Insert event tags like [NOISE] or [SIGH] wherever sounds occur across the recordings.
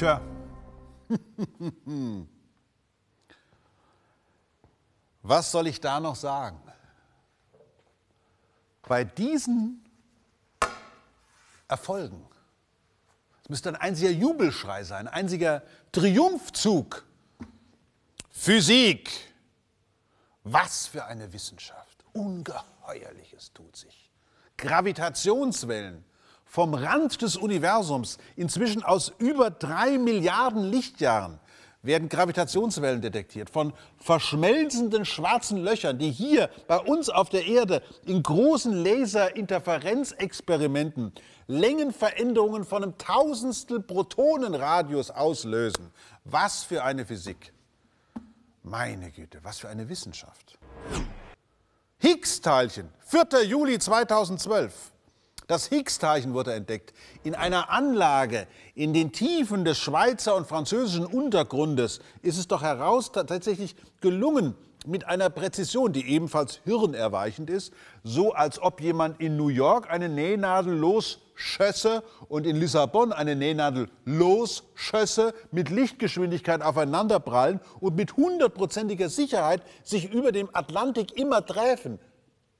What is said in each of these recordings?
Tja. [LAUGHS] Was soll ich da noch sagen? Bei diesen Erfolgen, es müsste ein einziger Jubelschrei sein, ein einziger Triumphzug. Physik, was für eine Wissenschaft. Ungeheuerliches tut sich. Gravitationswellen vom Rand des Universums, inzwischen aus über drei Milliarden Lichtjahren, werden Gravitationswellen detektiert von verschmelzenden schwarzen Löchern, die hier bei uns auf der Erde in großen Laserinterferenzexperimenten Längenveränderungen von einem Tausendstel Protonenradius auslösen. Was für eine Physik! Meine Güte, was für eine Wissenschaft! Higgs-Teilchen, 4. Juli 2012. Das Higgs-Teilchen wurde entdeckt in einer Anlage in den Tiefen des Schweizer und französischen Untergrundes. Ist es doch heraus tatsächlich gelungen, mit einer Präzision, die ebenfalls hirnerweichend ist, so als ob jemand in New York eine Nähnadel losschösse und in Lissabon eine Nähnadel losschösse, mit Lichtgeschwindigkeit aufeinanderprallen und mit hundertprozentiger Sicherheit sich über dem Atlantik immer treffen.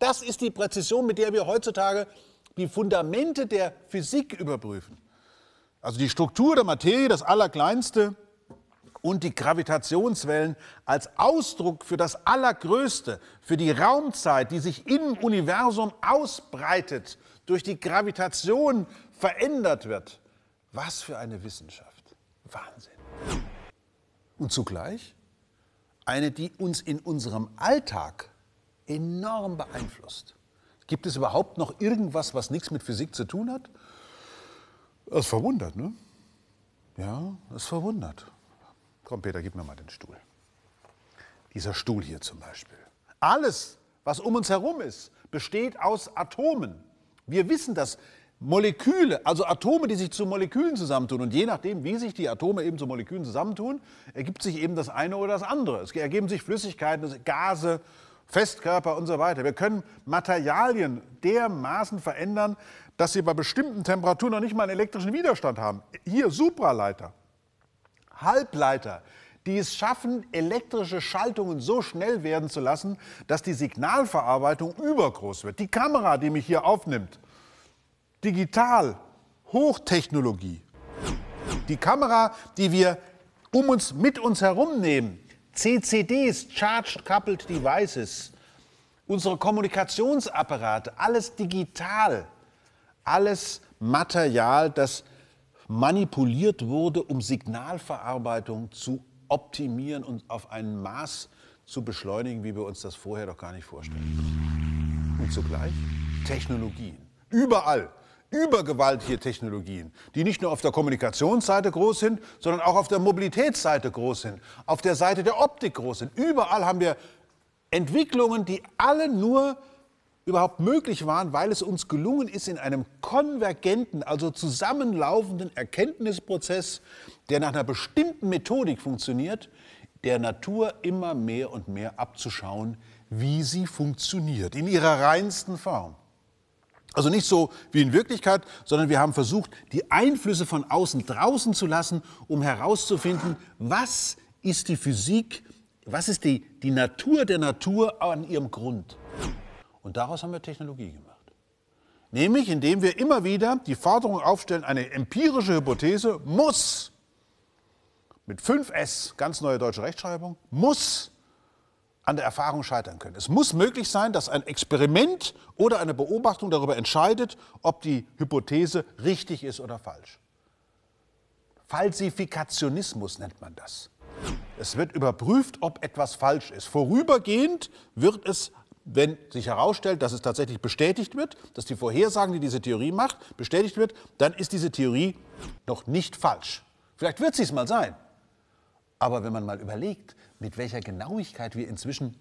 Das ist die Präzision, mit der wir heutzutage die Fundamente der Physik überprüfen. Also die Struktur der Materie, das Allerkleinste und die Gravitationswellen als Ausdruck für das Allergrößte, für die Raumzeit, die sich im Universum ausbreitet, durch die Gravitation verändert wird. Was für eine Wissenschaft. Wahnsinn. Und zugleich eine, die uns in unserem Alltag enorm beeinflusst. Gibt es überhaupt noch irgendwas, was nichts mit Physik zu tun hat? Das verwundert, ne? Ja, das verwundert. Komm, Peter, gib mir mal den Stuhl. Dieser Stuhl hier zum Beispiel. Alles, was um uns herum ist, besteht aus Atomen. Wir wissen, dass Moleküle, also Atome, die sich zu Molekülen zusammentun. Und je nachdem, wie sich die Atome eben zu Molekülen zusammentun, ergibt sich eben das eine oder das andere. Es ergeben sich Flüssigkeiten, Gase, Festkörper und so weiter. Wir können Materialien dermaßen verändern, dass sie bei bestimmten Temperaturen noch nicht mal einen elektrischen Widerstand haben. Hier Supraleiter, Halbleiter, die es schaffen, elektrische Schaltungen so schnell werden zu lassen, dass die Signalverarbeitung übergroß wird. Die Kamera, die mich hier aufnimmt, digital, Hochtechnologie. Die Kamera, die wir um uns mit uns herumnehmen, CCDs, Charged Coupled Devices, unsere Kommunikationsapparate, alles digital, alles Material, das manipuliert wurde, um Signalverarbeitung zu optimieren und auf ein Maß zu beschleunigen, wie wir uns das vorher doch gar nicht vorstellen. Und zugleich Technologien. Überall übergewaltige Technologien, die nicht nur auf der Kommunikationsseite groß sind, sondern auch auf der Mobilitätsseite groß sind, auf der Seite der Optik groß sind. Überall haben wir Entwicklungen, die alle nur überhaupt möglich waren, weil es uns gelungen ist, in einem konvergenten, also zusammenlaufenden Erkenntnisprozess, der nach einer bestimmten Methodik funktioniert, der Natur immer mehr und mehr abzuschauen, wie sie funktioniert, in ihrer reinsten Form. Also nicht so wie in Wirklichkeit, sondern wir haben versucht, die Einflüsse von außen draußen zu lassen, um herauszufinden, was ist die Physik, was ist die, die Natur der Natur an ihrem Grund. Und daraus haben wir Technologie gemacht. Nämlich indem wir immer wieder die Forderung aufstellen, eine empirische Hypothese muss, mit 5S, ganz neue deutsche Rechtschreibung, muss an der Erfahrung scheitern können. Es muss möglich sein, dass ein Experiment oder eine Beobachtung darüber entscheidet, ob die Hypothese richtig ist oder falsch. Falsifikationismus nennt man das. Es wird überprüft, ob etwas falsch ist. Vorübergehend wird es, wenn sich herausstellt, dass es tatsächlich bestätigt wird, dass die Vorhersagen, die diese Theorie macht, bestätigt wird, dann ist diese Theorie noch nicht falsch. Vielleicht wird sie es mal sein. Aber wenn man mal überlegt, mit welcher Genauigkeit wir inzwischen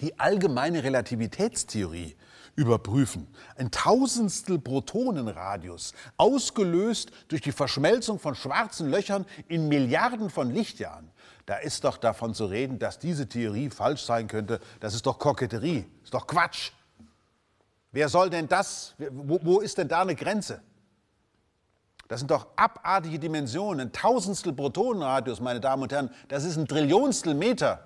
die allgemeine Relativitätstheorie überprüfen. Ein Tausendstel Protonenradius, ausgelöst durch die Verschmelzung von schwarzen Löchern in Milliarden von Lichtjahren. Da ist doch davon zu reden, dass diese Theorie falsch sein könnte. Das ist doch Koketterie, ist doch Quatsch. Wer soll denn das, wo, wo ist denn da eine Grenze? Das sind doch abartige Dimensionen. Ein Tausendstel Protonenradius, meine Damen und Herren, das ist ein Trillionstel Meter.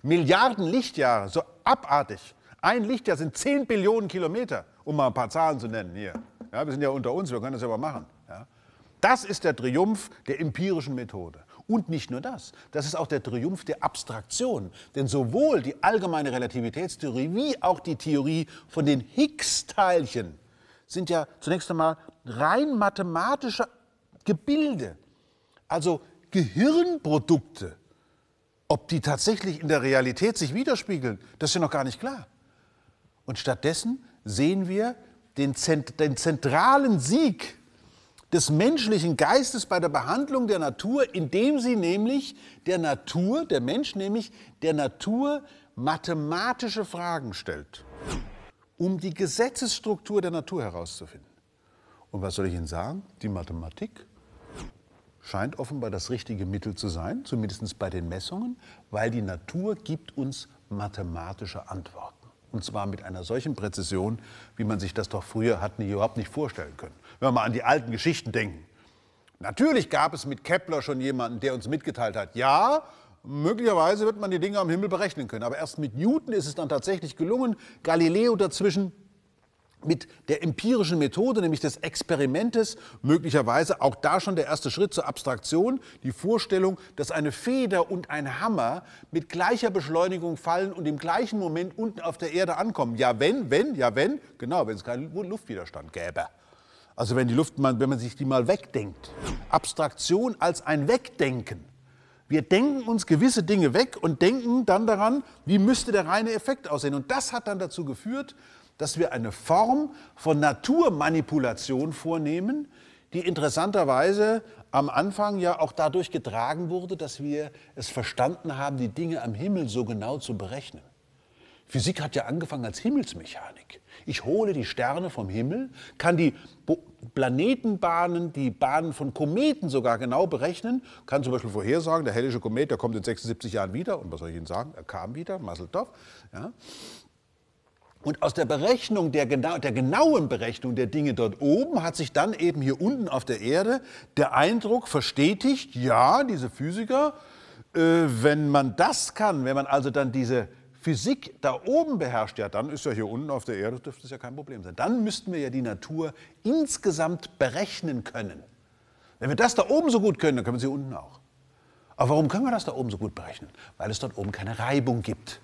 Milliarden Lichtjahre, so abartig. Ein Lichtjahr sind 10 Billionen Kilometer, um mal ein paar Zahlen zu nennen hier. Ja, wir sind ja unter uns, wir können das aber machen. Ja. Das ist der Triumph der empirischen Methode. Und nicht nur das, das ist auch der Triumph der Abstraktion. Denn sowohl die allgemeine Relativitätstheorie wie auch die Theorie von den Higgs-Teilchen sind ja zunächst einmal rein mathematische Gebilde, also Gehirnprodukte. Ob die tatsächlich in der Realität sich widerspiegeln, das ist ja noch gar nicht klar. Und stattdessen sehen wir den, Zent den zentralen Sieg des menschlichen Geistes bei der Behandlung der Natur, indem sie nämlich der Natur, der Mensch nämlich der Natur mathematische Fragen stellt, um die Gesetzesstruktur der Natur herauszufinden. Und was soll ich Ihnen sagen? Die Mathematik scheint offenbar das richtige Mittel zu sein, zumindest bei den Messungen, weil die Natur gibt uns mathematische Antworten. Und zwar mit einer solchen Präzision, wie man sich das doch früher hat überhaupt nicht vorstellen können. Wenn wir mal an die alten Geschichten denken. Natürlich gab es mit Kepler schon jemanden, der uns mitgeteilt hat, ja, möglicherweise wird man die Dinge am Himmel berechnen können. Aber erst mit Newton ist es dann tatsächlich gelungen, Galileo dazwischen mit der empirischen Methode, nämlich des Experimentes, möglicherweise auch da schon der erste Schritt zur Abstraktion, die Vorstellung, dass eine Feder und ein Hammer mit gleicher Beschleunigung fallen und im gleichen Moment unten auf der Erde ankommen. Ja, wenn, wenn, ja, wenn, genau, wenn es keinen Luftwiderstand gäbe. Also wenn die Luft, wenn man sich die mal wegdenkt. Abstraktion als ein Wegdenken. Wir denken uns gewisse Dinge weg und denken dann daran, wie müsste der reine Effekt aussehen. Und das hat dann dazu geführt, dass wir eine Form von Naturmanipulation vornehmen, die interessanterweise am Anfang ja auch dadurch getragen wurde, dass wir es verstanden haben, die Dinge am Himmel so genau zu berechnen. Physik hat ja angefangen als Himmelsmechanik. Ich hole die Sterne vom Himmel, kann die Planetenbahnen, die Bahnen von Kometen sogar genau berechnen, kann zum Beispiel vorhersagen, der hellische Komet, der kommt in 76 Jahren wieder. Und was soll ich Ihnen sagen? Er kam wieder, Maseltov. Ja. Und aus der Berechnung, der, genau, der, genauen Berechnung der Dinge dort oben hat sich dann eben hier unten auf der Erde der Eindruck verstetigt, ja, diese Physiker, äh, wenn man das kann, wenn man also dann diese Physik da oben beherrscht, ja, dann ist ja hier unten auf der Erde, dürfte es ja kein Problem sein. Dann müssten wir ja die Natur insgesamt berechnen können. Wenn wir das da oben so gut können, dann können wir sie unten auch. Aber warum können wir das da oben so gut berechnen? Weil es dort oben keine Reibung gibt.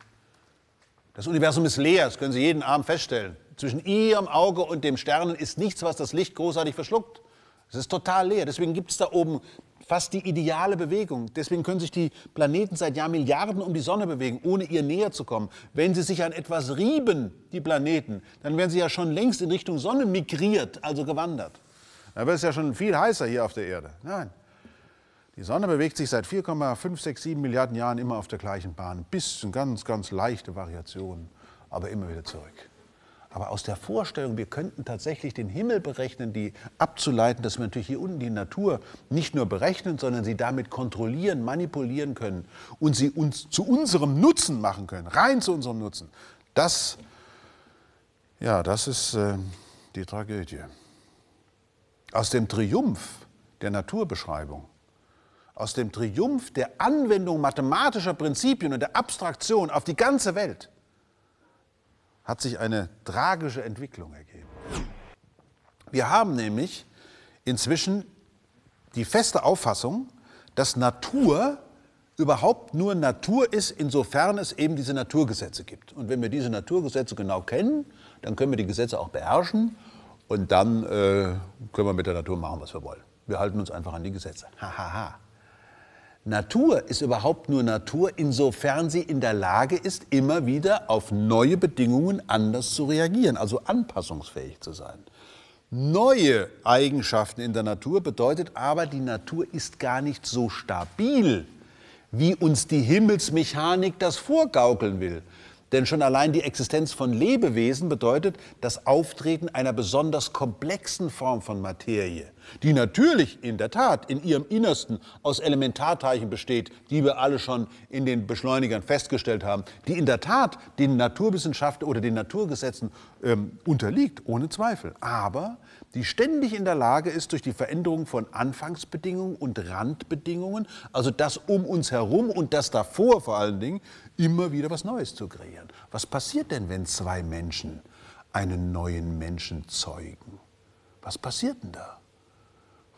Das Universum ist leer, das können Sie jeden Abend feststellen. Zwischen Ihrem Auge und dem Sternen ist nichts, was das Licht großartig verschluckt. Es ist total leer. Deswegen gibt es da oben fast die ideale Bewegung. Deswegen können sich die Planeten seit Jahrmilliarden um die Sonne bewegen, ohne ihr näher zu kommen. Wenn sie sich an etwas rieben, die Planeten, dann wären sie ja schon längst in Richtung Sonne migriert, also gewandert. Da wäre es ja schon viel heißer hier auf der Erde. Nein, die Sonne bewegt sich seit 4,567 Milliarden Jahren immer auf der gleichen Bahn. Ein bisschen ganz, ganz leichte Variationen, aber immer wieder zurück. Aber aus der Vorstellung, wir könnten tatsächlich den Himmel berechnen, die abzuleiten, dass wir natürlich hier unten die Natur nicht nur berechnen, sondern sie damit kontrollieren, manipulieren können und sie uns zu unserem Nutzen machen können, rein zu unserem Nutzen. Das, ja, das ist äh, die Tragödie. Aus dem Triumph der Naturbeschreibung aus dem Triumph der Anwendung mathematischer Prinzipien und der Abstraktion auf die ganze Welt hat sich eine tragische Entwicklung ergeben. Wir haben nämlich inzwischen die feste Auffassung, dass Natur überhaupt nur Natur ist, insofern es eben diese Naturgesetze gibt. Und wenn wir diese Naturgesetze genau kennen, dann können wir die Gesetze auch beherrschen und dann äh, können wir mit der Natur machen, was wir wollen. Wir halten uns einfach an die Gesetze. Hahaha. Ha, ha. Natur ist überhaupt nur Natur, insofern sie in der Lage ist, immer wieder auf neue Bedingungen anders zu reagieren, also anpassungsfähig zu sein. Neue Eigenschaften in der Natur bedeutet aber, die Natur ist gar nicht so stabil, wie uns die Himmelsmechanik das vorgaukeln will. Denn schon allein die Existenz von Lebewesen bedeutet das Auftreten einer besonders komplexen Form von Materie – die natürlich in der Tat in ihrem Innersten aus Elementarteilchen besteht, die wir alle schon in den Beschleunigern festgestellt haben, die in der Tat den Naturwissenschaften oder den Naturgesetzen ähm, unterliegt, ohne Zweifel, aber die ständig in der Lage ist, durch die Veränderung von Anfangsbedingungen und Randbedingungen, also das um uns herum und das davor vor allen Dingen, immer wieder was Neues zu kreieren. Was passiert denn, wenn zwei Menschen einen neuen Menschen zeugen? Was passiert denn da?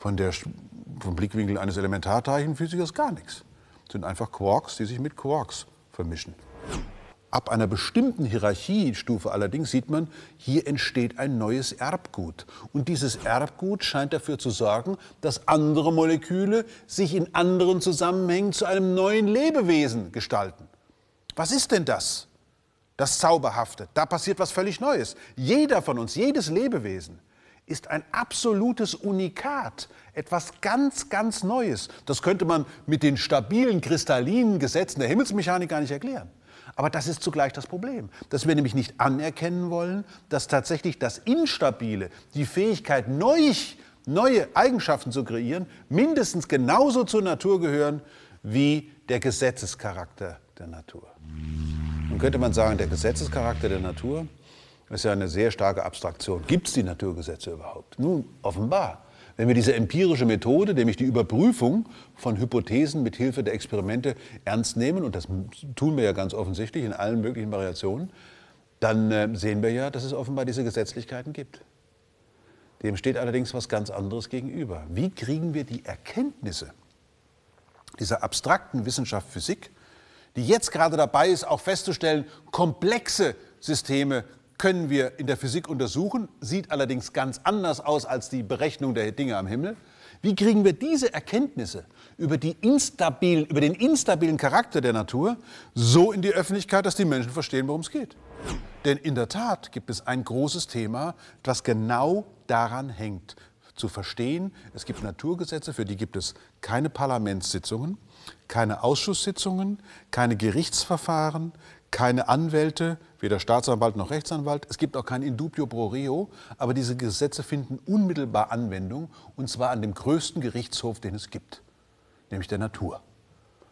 Von der, vom Blickwinkel eines Elementarteilchenphysikers gar nichts. Das sind einfach Quarks, die sich mit Quarks vermischen. Ab einer bestimmten Hierarchiestufe allerdings sieht man, hier entsteht ein neues Erbgut. Und dieses Erbgut scheint dafür zu sorgen, dass andere Moleküle sich in anderen Zusammenhängen zu einem neuen Lebewesen gestalten. Was ist denn das? Das Zauberhafte. Da passiert was völlig Neues. Jeder von uns, jedes Lebewesen ist ein absolutes Unikat, etwas ganz, ganz Neues. Das könnte man mit den stabilen, kristallinen Gesetzen der Himmelsmechanik gar nicht erklären. Aber das ist zugleich das Problem, dass wir nämlich nicht anerkennen wollen, dass tatsächlich das Instabile, die Fähigkeit, neu, neue Eigenschaften zu kreieren, mindestens genauso zur Natur gehören wie der Gesetzescharakter der Natur. Nun könnte man sagen, der Gesetzescharakter der Natur ist ja eine sehr starke Abstraktion. Gibt es die Naturgesetze überhaupt? Nun, offenbar. Wenn wir diese empirische Methode, nämlich die Überprüfung von Hypothesen mit Hilfe der Experimente ernst nehmen, und das tun wir ja ganz offensichtlich in allen möglichen Variationen, dann äh, sehen wir ja, dass es offenbar diese Gesetzlichkeiten gibt. Dem steht allerdings was ganz anderes gegenüber. Wie kriegen wir die Erkenntnisse dieser abstrakten Wissenschaft Physik, die jetzt gerade dabei ist, auch festzustellen, komplexe Systeme können wir in der Physik untersuchen, sieht allerdings ganz anders aus als die Berechnung der Dinge am Himmel. Wie kriegen wir diese Erkenntnisse über, die instabilen, über den instabilen Charakter der Natur so in die Öffentlichkeit, dass die Menschen verstehen, worum es geht? Denn in der Tat gibt es ein großes Thema, das genau daran hängt. Zu verstehen, es gibt Naturgesetze, für die gibt es keine Parlamentssitzungen, keine Ausschusssitzungen, keine Gerichtsverfahren, keine Anwälte, weder Staatsanwalt noch Rechtsanwalt. Es gibt auch kein Indubio pro reo, aber diese Gesetze finden unmittelbar Anwendung und zwar an dem größten Gerichtshof, den es gibt, nämlich der Natur.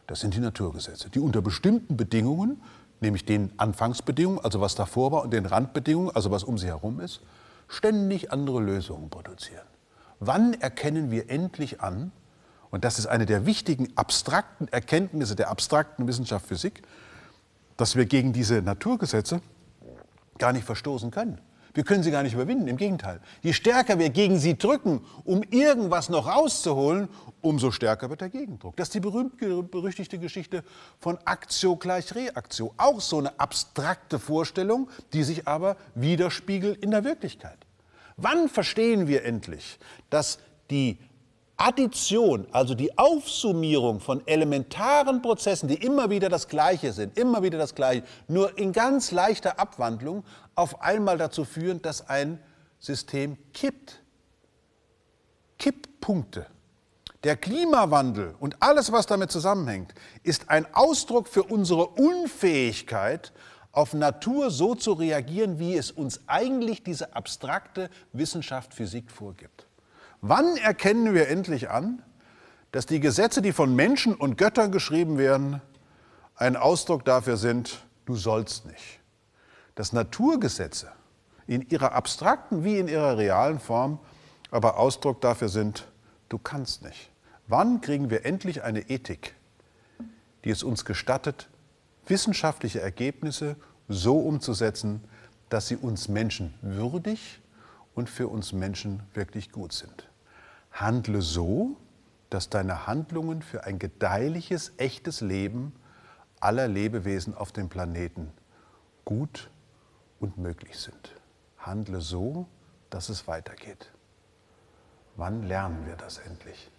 Das sind die Naturgesetze, die unter bestimmten Bedingungen, nämlich den Anfangsbedingungen, also was davor war, und den Randbedingungen, also was um sie herum ist, ständig andere Lösungen produzieren. Wann erkennen wir endlich an, und das ist eine der wichtigen abstrakten Erkenntnisse der abstrakten Wissenschaft Physik, dass wir gegen diese Naturgesetze gar nicht verstoßen können. Wir können sie gar nicht überwinden, im Gegenteil. Je stärker wir gegen sie drücken, um irgendwas noch rauszuholen, umso stärker wird der Gegendruck. Das ist die berühmt-berüchtigte Geschichte von Aktio gleich Reaktio. Auch so eine abstrakte Vorstellung, die sich aber widerspiegelt in der Wirklichkeit. Wann verstehen wir endlich, dass die Addition, also die Aufsummierung von elementaren Prozessen, die immer wieder das Gleiche sind, immer wieder das Gleiche, nur in ganz leichter Abwandlung, auf einmal dazu führen, dass ein System kippt. Kipppunkte. Der Klimawandel und alles, was damit zusammenhängt, ist ein Ausdruck für unsere Unfähigkeit, auf Natur so zu reagieren, wie es uns eigentlich diese abstrakte Wissenschaft Physik vorgibt. Wann erkennen wir endlich an, dass die Gesetze, die von Menschen und Göttern geschrieben werden, ein Ausdruck dafür sind, du sollst nicht. Dass Naturgesetze in ihrer abstrakten wie in ihrer realen Form aber Ausdruck dafür sind, du kannst nicht. Wann kriegen wir endlich eine Ethik, die es uns gestattet, wissenschaftliche Ergebnisse so umzusetzen, dass sie uns Menschen würdig und für uns Menschen wirklich gut sind? Handle so, dass deine Handlungen für ein gedeihliches, echtes Leben aller Lebewesen auf dem Planeten gut und möglich sind. Handle so, dass es weitergeht. Wann lernen wir das endlich?